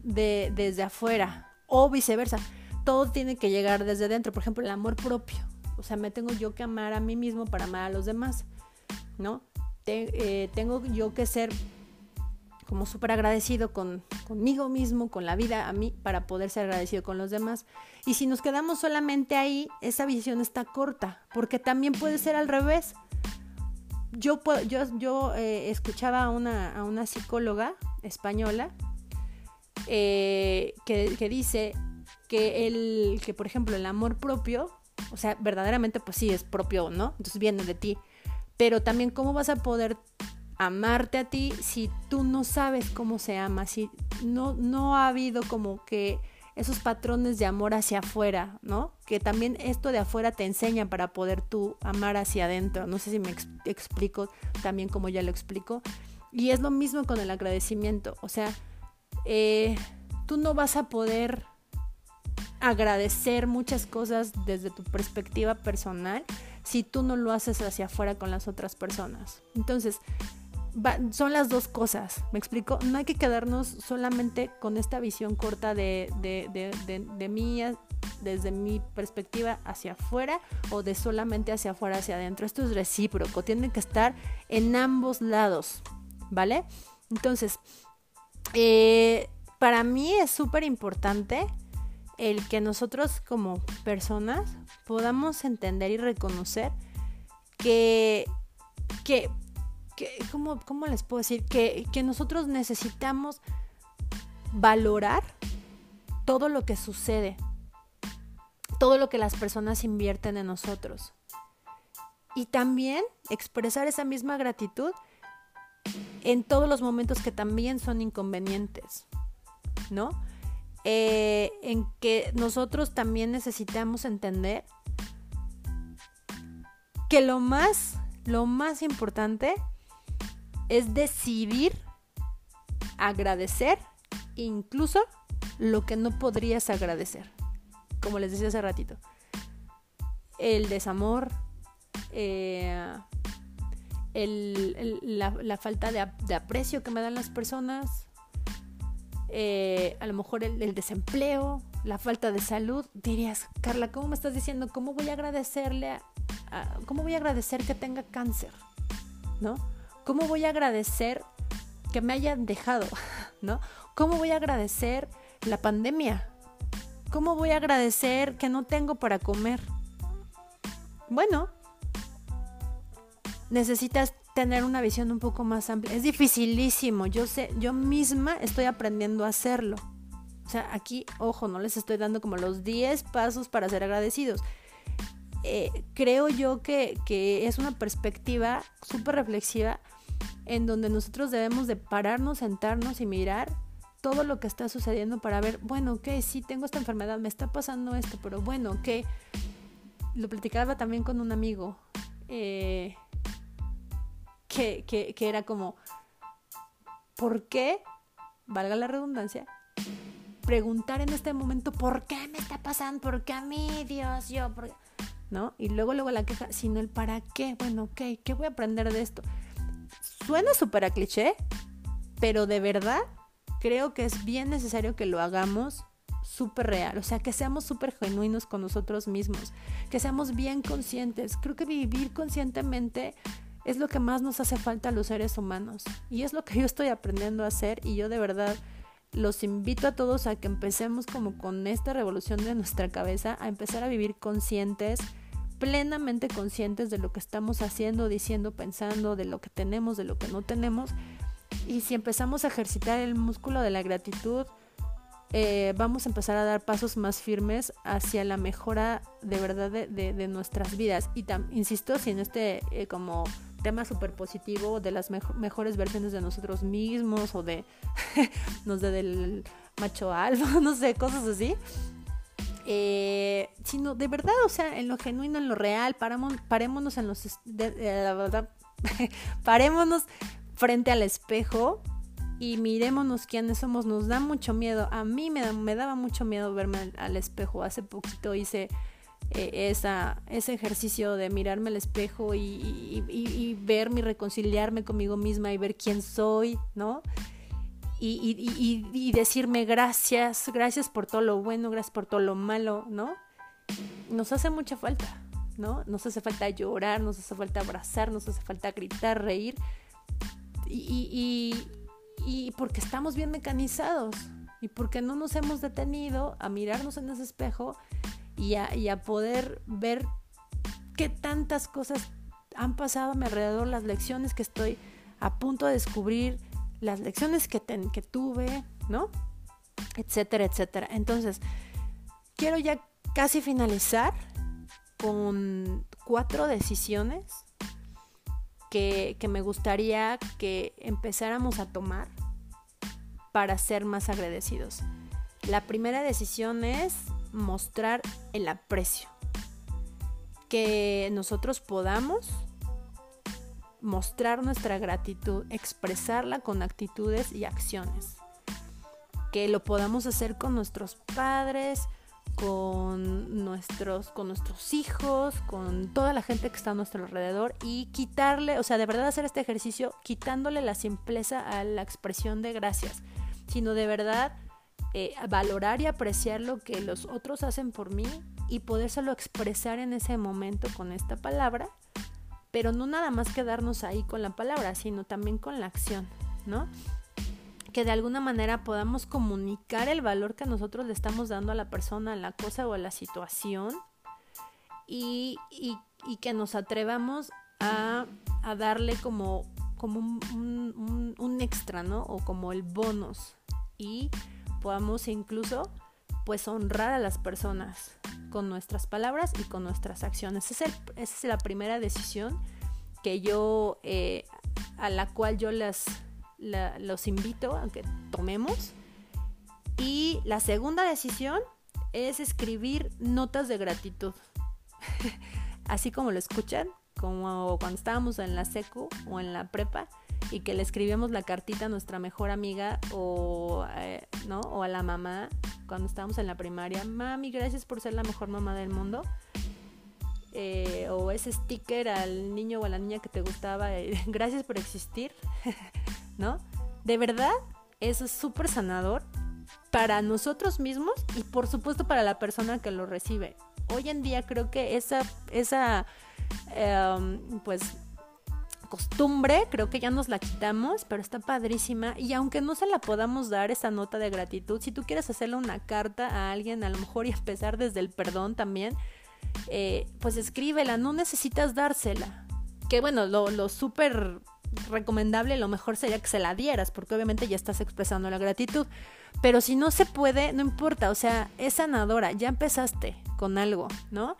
de, desde afuera o viceversa. Todo tiene que llegar desde dentro. Por ejemplo, el amor propio. O sea, me tengo yo que amar a mí mismo para amar a los demás, ¿no? Eh, tengo yo que ser como súper agradecido con, conmigo mismo, con la vida, a mí, para poder ser agradecido con los demás. Y si nos quedamos solamente ahí, esa visión está corta, porque también puede ser al revés. Yo, yo, yo eh, escuchaba a una, a una, psicóloga española eh, que, que, dice que, el, que, por ejemplo, el amor propio, o sea, verdaderamente pues sí es propio, ¿no? Entonces viene de ti. Pero también cómo vas a poder amarte a ti si tú no sabes cómo se ama, si no, no ha habido como que esos patrones de amor hacia afuera, ¿no? Que también esto de afuera te enseña para poder tú amar hacia adentro. No sé si me explico también como ya lo explico. Y es lo mismo con el agradecimiento. O sea, eh, tú no vas a poder agradecer muchas cosas desde tu perspectiva personal si tú no lo haces hacia afuera con las otras personas. Entonces, son las dos cosas, ¿me explico? No hay que quedarnos solamente con esta visión corta de, de, de, de, mí, desde mi perspectiva hacia afuera o de solamente hacia afuera, hacia adentro. Esto es recíproco, tiene que estar en ambos lados, ¿vale? Entonces, eh, para mí es súper importante el que nosotros como personas podamos entender y reconocer que, que, ¿cómo, les puedo decir? Que, que nosotros necesitamos valorar todo lo que sucede, todo lo que las personas invierten en nosotros. Y también expresar esa misma gratitud en todos los momentos que también son inconvenientes, ¿no? Eh, en que nosotros también necesitamos entender que lo más, lo más importante es decidir agradecer incluso lo que no podrías agradecer. Como les decía hace ratito. El desamor, eh, la, falta de, aprecio que me dan las personas, eh, a lo mejor el, desempleo, la falta de salud, dirías, Carla, ¿cómo me estás diciendo? ¿Cómo voy a agradecerle cómo voy a agradecer que tenga cáncer? ¿No? ¿Cómo voy a agradecer que me hayan dejado? ¿No? ¿Cómo voy a agradecer la pandemia? ¿Cómo voy a agradecer que no tengo para comer? Bueno, necesitas tener una visión un poco más amplia. Es dificilísimo, yo sé, yo misma estoy aprendiendo a hacerlo. O sea, aquí, ojo, no les estoy dando como los 10 pasos para ser agradecidos. Eh, creo yo que, que es una perspectiva súper reflexiva en donde nosotros debemos de pararnos, sentarnos y mirar todo lo que está sucediendo para ver, bueno, ok, sí tengo esta enfermedad, me está pasando esto, pero bueno, ok. Lo platicaba también con un amigo. Eh, que, era como, ¿por qué, valga la redundancia, preguntar en este momento, ¿por qué me está pasando? ¿Por qué a mí, Dios, yo? ¿No? Y luego, luego la queja, sino el para qué. Bueno, ok, ¿qué voy a aprender de esto? Suena súper a cliché, pero de verdad creo que es bien necesario que lo hagamos súper real, o sea, que seamos súper genuinos con nosotros mismos, que seamos bien conscientes. Creo que vivir conscientemente es lo que más nos hace falta a los seres humanos. Y es lo que yo estoy aprendiendo a hacer y yo de verdad los invito a todos a que empecemos como con esta revolución de nuestra cabeza, a empezar a vivir conscientes, plenamente conscientes de lo que estamos haciendo, diciendo, pensando, de lo que tenemos, de lo que no tenemos. Y si empezamos a ejercitar el músculo de la gratitud, eh, vamos a empezar a dar pasos más firmes hacia la mejora de verdad de, nuestras vidas. Y insisto, si en este eh, como tema súper positivo de las mejores versiones de nosotros mismos o de, no sé, del macho alfa, no sé, cosas así. Eh, sino de verdad, o sea, en lo genuino, en lo real, parémonos en los... Eh, parémonos frente al espejo y mirémonos quiénes somos. Nos da mucho miedo. A mí me, daba mucho miedo verme al espejo. Hace poquito hice eh, esa, ese ejercicio de mirarme al espejo y, verme y reconciliarme conmigo misma y ver quién soy, ¿no? Y, decirme gracias, gracias por todo lo bueno, gracias por todo lo malo, ¿no? Nos hace mucha falta, ¿no? Nos hace falta llorar, nos hace falta abrazar, nos hace falta gritar, reír. Y, y porque estamos bien mecanizados y porque no nos hemos detenido a mirarnos en ese espejo y a, poder ver qué tantas cosas han pasado a mi alrededor, las lecciones que estoy a punto de descubrir, las lecciones que, que tuve, ¿no? Etcétera, etcétera. Entonces, quiero ya casi finalizar con cuatro decisiones que, que, me gustaría que empezáramos a tomar para ser más agradecidos. La primera decisión es mostrar el aprecio. Que nosotros podamos mostrar nuestra gratitud, expresarla con actitudes y acciones. Que lo podamos hacer con nuestros padres, con nuestros, con nuestros hijos, con toda la gente que está a nuestro alrededor y quitarle, o sea, de verdad hacer este ejercicio quitándole la simpleza a la expresión de gracias, sino de verdad eh, valorar y apreciar lo que los otros hacen por mí y podérselo expresar en ese momento con esta palabra, pero no nada más quedarnos ahí con la palabra, sino también con la acción, ¿no? que de alguna manera podamos comunicar el valor que nosotros le estamos dando a la persona, a la cosa o a la situación y, que nos atrevamos a, darle como, como un, un, extra, ¿no? O como el bonus y podamos incluso pues honrar a las personas con nuestras palabras y con nuestras acciones. Esa es, la primera decisión que yo, eh, a la cual yo las, los invito a que tomemos. Y la segunda decisión es escribir notas de gratitud. Así como lo escuchan, como cuando estábamos en la secu o en la prepa y que le escribíamos la cartita a nuestra mejor amiga o, eh, ¿no? o a la mamá cuando estábamos en la primaria. Mami, gracias por ser la mejor mamá del mundo. Eh, o ese sticker al niño o a la niña que te gustaba, eh, gracias por existir. ¿no? De verdad, eso es súper sanador para nosotros mismos y por supuesto para la persona que lo recibe. Hoy en día creo que esa, esa em, pues costumbre, creo que ya nos la quitamos, pero está padrísima. Y aunque no se la podamos dar esa nota de gratitud, si tú quieres hacerle una carta a alguien, a lo mejor y empezar desde el perdón también, eh, pues escríbela, no necesitas dársela. Que bueno, lo, lo súper recomendable, lo mejor sería que se la dieras, porque obviamente ya estás expresando la gratitud. Pero si no se puede, no importa, o sea, es sanadora, ya empezaste con algo, ¿no?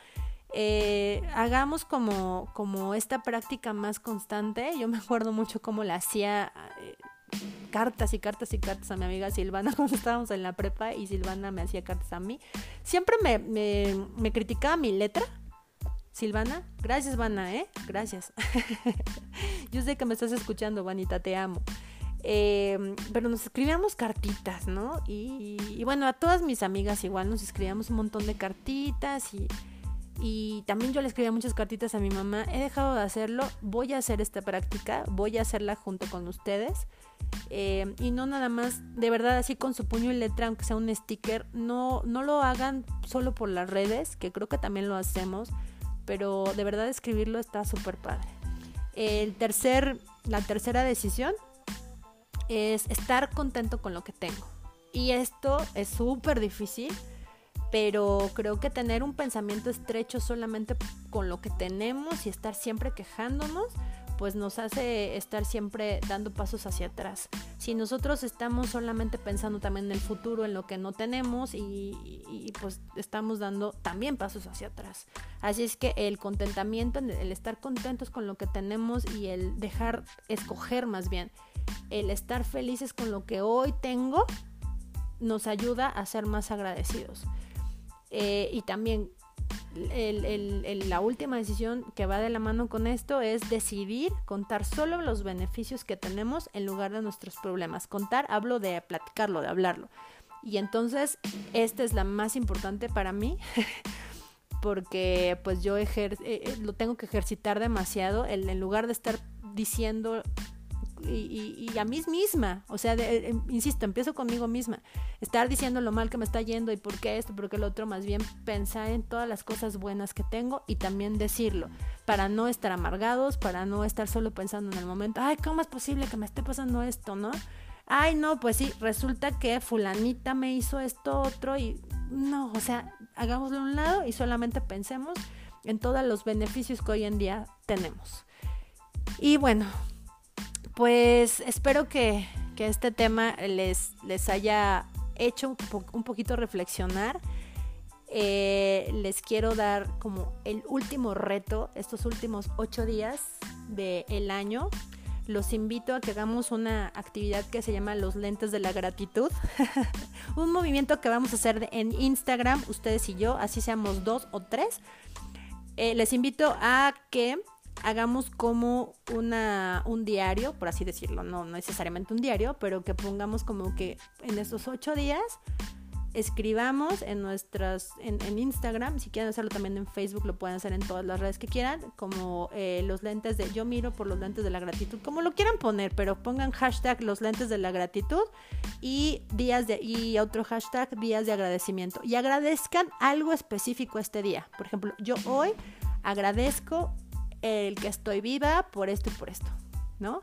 Eh, hagamos como, como esta práctica más constante. Yo me acuerdo mucho cómo la hacía eh, cartas y cartas y cartas a mi amiga Silvana cuando estábamos en la prepa y Silvana me hacía cartas a mí. Siempre me, me, criticaba mi letra, Silvana, gracias, Vana, ¿eh? Gracias. Yo sé que me estás escuchando, Vanita, te amo. Em, pero nos escribíamos cartitas, ¿no? Y, bueno, a todas mis amigas igual nos escribíamos un montón de cartitas y, y también yo le escribía muchas cartitas a mi mamá. He dejado de hacerlo, voy a hacer esta práctica, voy a hacerla junto con ustedes. Em, y no nada más, de verdad, así con su puño y letra, aunque sea un sticker, no, no lo hagan solo por las redes, que creo que también lo hacemos pero de verdad escribirlo está súper padre. El tercer, la tercera decisión es estar contento con lo que tengo. Y esto es súper difícil, pero creo que tener un pensamiento estrecho solamente con lo que tenemos y estar siempre quejándonos pues nos hace estar siempre dando pasos hacia atrás. Si nosotros estamos solamente pensando también en el futuro, en lo que no tenemos y, pues estamos dando también pasos hacia atrás. Así es que el contentamiento, el estar contentos con lo que tenemos y el dejar escoger más bien, el estar felices con lo que hoy tengo, nos ayuda a ser más agradecidos. Eh, y también la última decisión que va de la mano con esto es decidir contar solo los beneficios que tenemos en lugar de nuestros problemas. Contar, hablo de platicarlo, de hablarlo. Y entonces, esta es la más importante para mí. porque pues yo eh, eh, lo tengo que ejercitar demasiado en lugar de estar diciendo y, a mí misma, o sea, eh, insisto, empiezo conmigo misma, estar diciendo lo mal que me está yendo y por qué esto, por qué lo otro, más bien pensar en todas las cosas buenas que tengo y también decirlo, para no estar amargados, para no estar solo pensando en el momento, ay, ¿cómo es posible que me esté pasando esto, no? Ay, no, pues sí, resulta que fulanita me hizo esto otro y no, o sea, hagámoslo a un lado y solamente pensemos en todos los beneficios que hoy en día tenemos. Y bueno, pues espero que, este tema les, les haya hecho un, poquito reflexionar. Eh, les quiero dar como el último reto, estos últimos ocho días del año, los invito a que hagamos una actividad que se llama los lentes de la gratitud. un movimiento que vamos a hacer en Instagram, ustedes y yo, así seamos dos o tres. Eh, les invito a que hagamos como una, un diario, por así decirlo, no, necesariamente un diario, pero que pongamos como que en esos ocho días escribamos en nuestras, en, Instagram, si quieren hacerlo también en Facebook, lo pueden hacer en todas las redes que quieran, como eh, los lentes de, yo miro por los lentes de la gratitud, como lo quieran poner, pero pongan hashtag los lentes de la gratitud y días de, y otro hashtag días de agradecimiento y agradezcan algo específico este día. Por ejemplo, yo hoy agradezco el que estoy viva por esto y por esto, ¿no?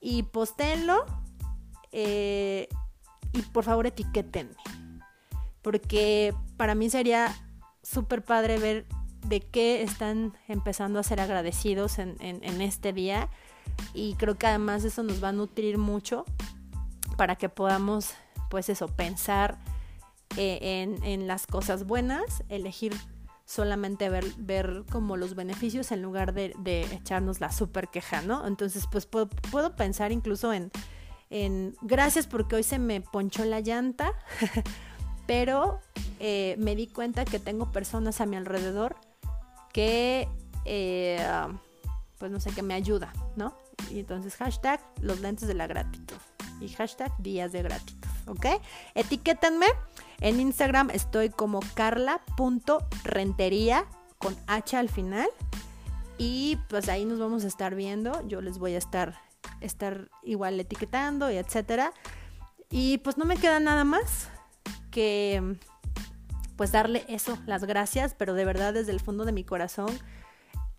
Y postéenlo eh, y por favor etiquétenme porque para mí sería súper padre ver de qué están empezando a ser agradecidos en, este día y creo que además eso nos va a nutrir mucho para que podamos pues eso, pensar eh, en, las cosas buenas, elegir solamente ver, ver como los beneficios en lugar de, echarnos la super queja, ¿no? Entonces pues puedo, puedo pensar incluso en, en gracias porque hoy se me ponchó la llanta pero eh, me di cuenta que tengo personas a mi alrededor que, eh, pues no sé, que me ayuda, ¿no? Y entonces hashtag los lentes de la gratitud y hashtag días de gratitud, ¿ok? Etiquétenme. En Instagram estoy como carla.rentería con H al final. Y pues ahí nos vamos a estar viendo. Yo les voy a estar, estar igual etiquetando y etcétera. Y pues no me queda nada más que pues darle eso, las gracias, pero de verdad desde el fondo de mi corazón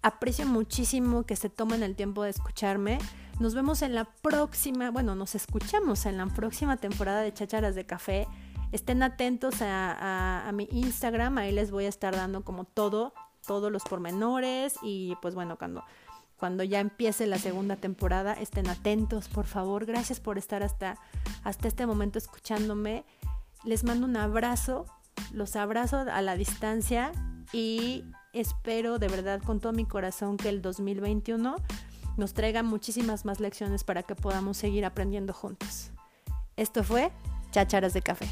aprecio muchísimo que se tomen el tiempo de escucharme. Nos vemos en la próxima, bueno, nos escuchamos en la próxima temporada de Chácharas de Café. Estén atentos a, mi Instagram, ahí les voy a estar dando como todo, todos los pormenores y pues bueno, cuando cuando ya empiece la segunda temporada, estén atentos, por favor. Gracias por estar hasta, hasta este momento escuchándome. Les mando un abrazo, los abrazo a la distancia y espero de verdad con todo mi corazón que el 2021 nos traiga muchísimas más lecciones para que podamos seguir aprendiendo juntos. Esto fue Chácharas de Café.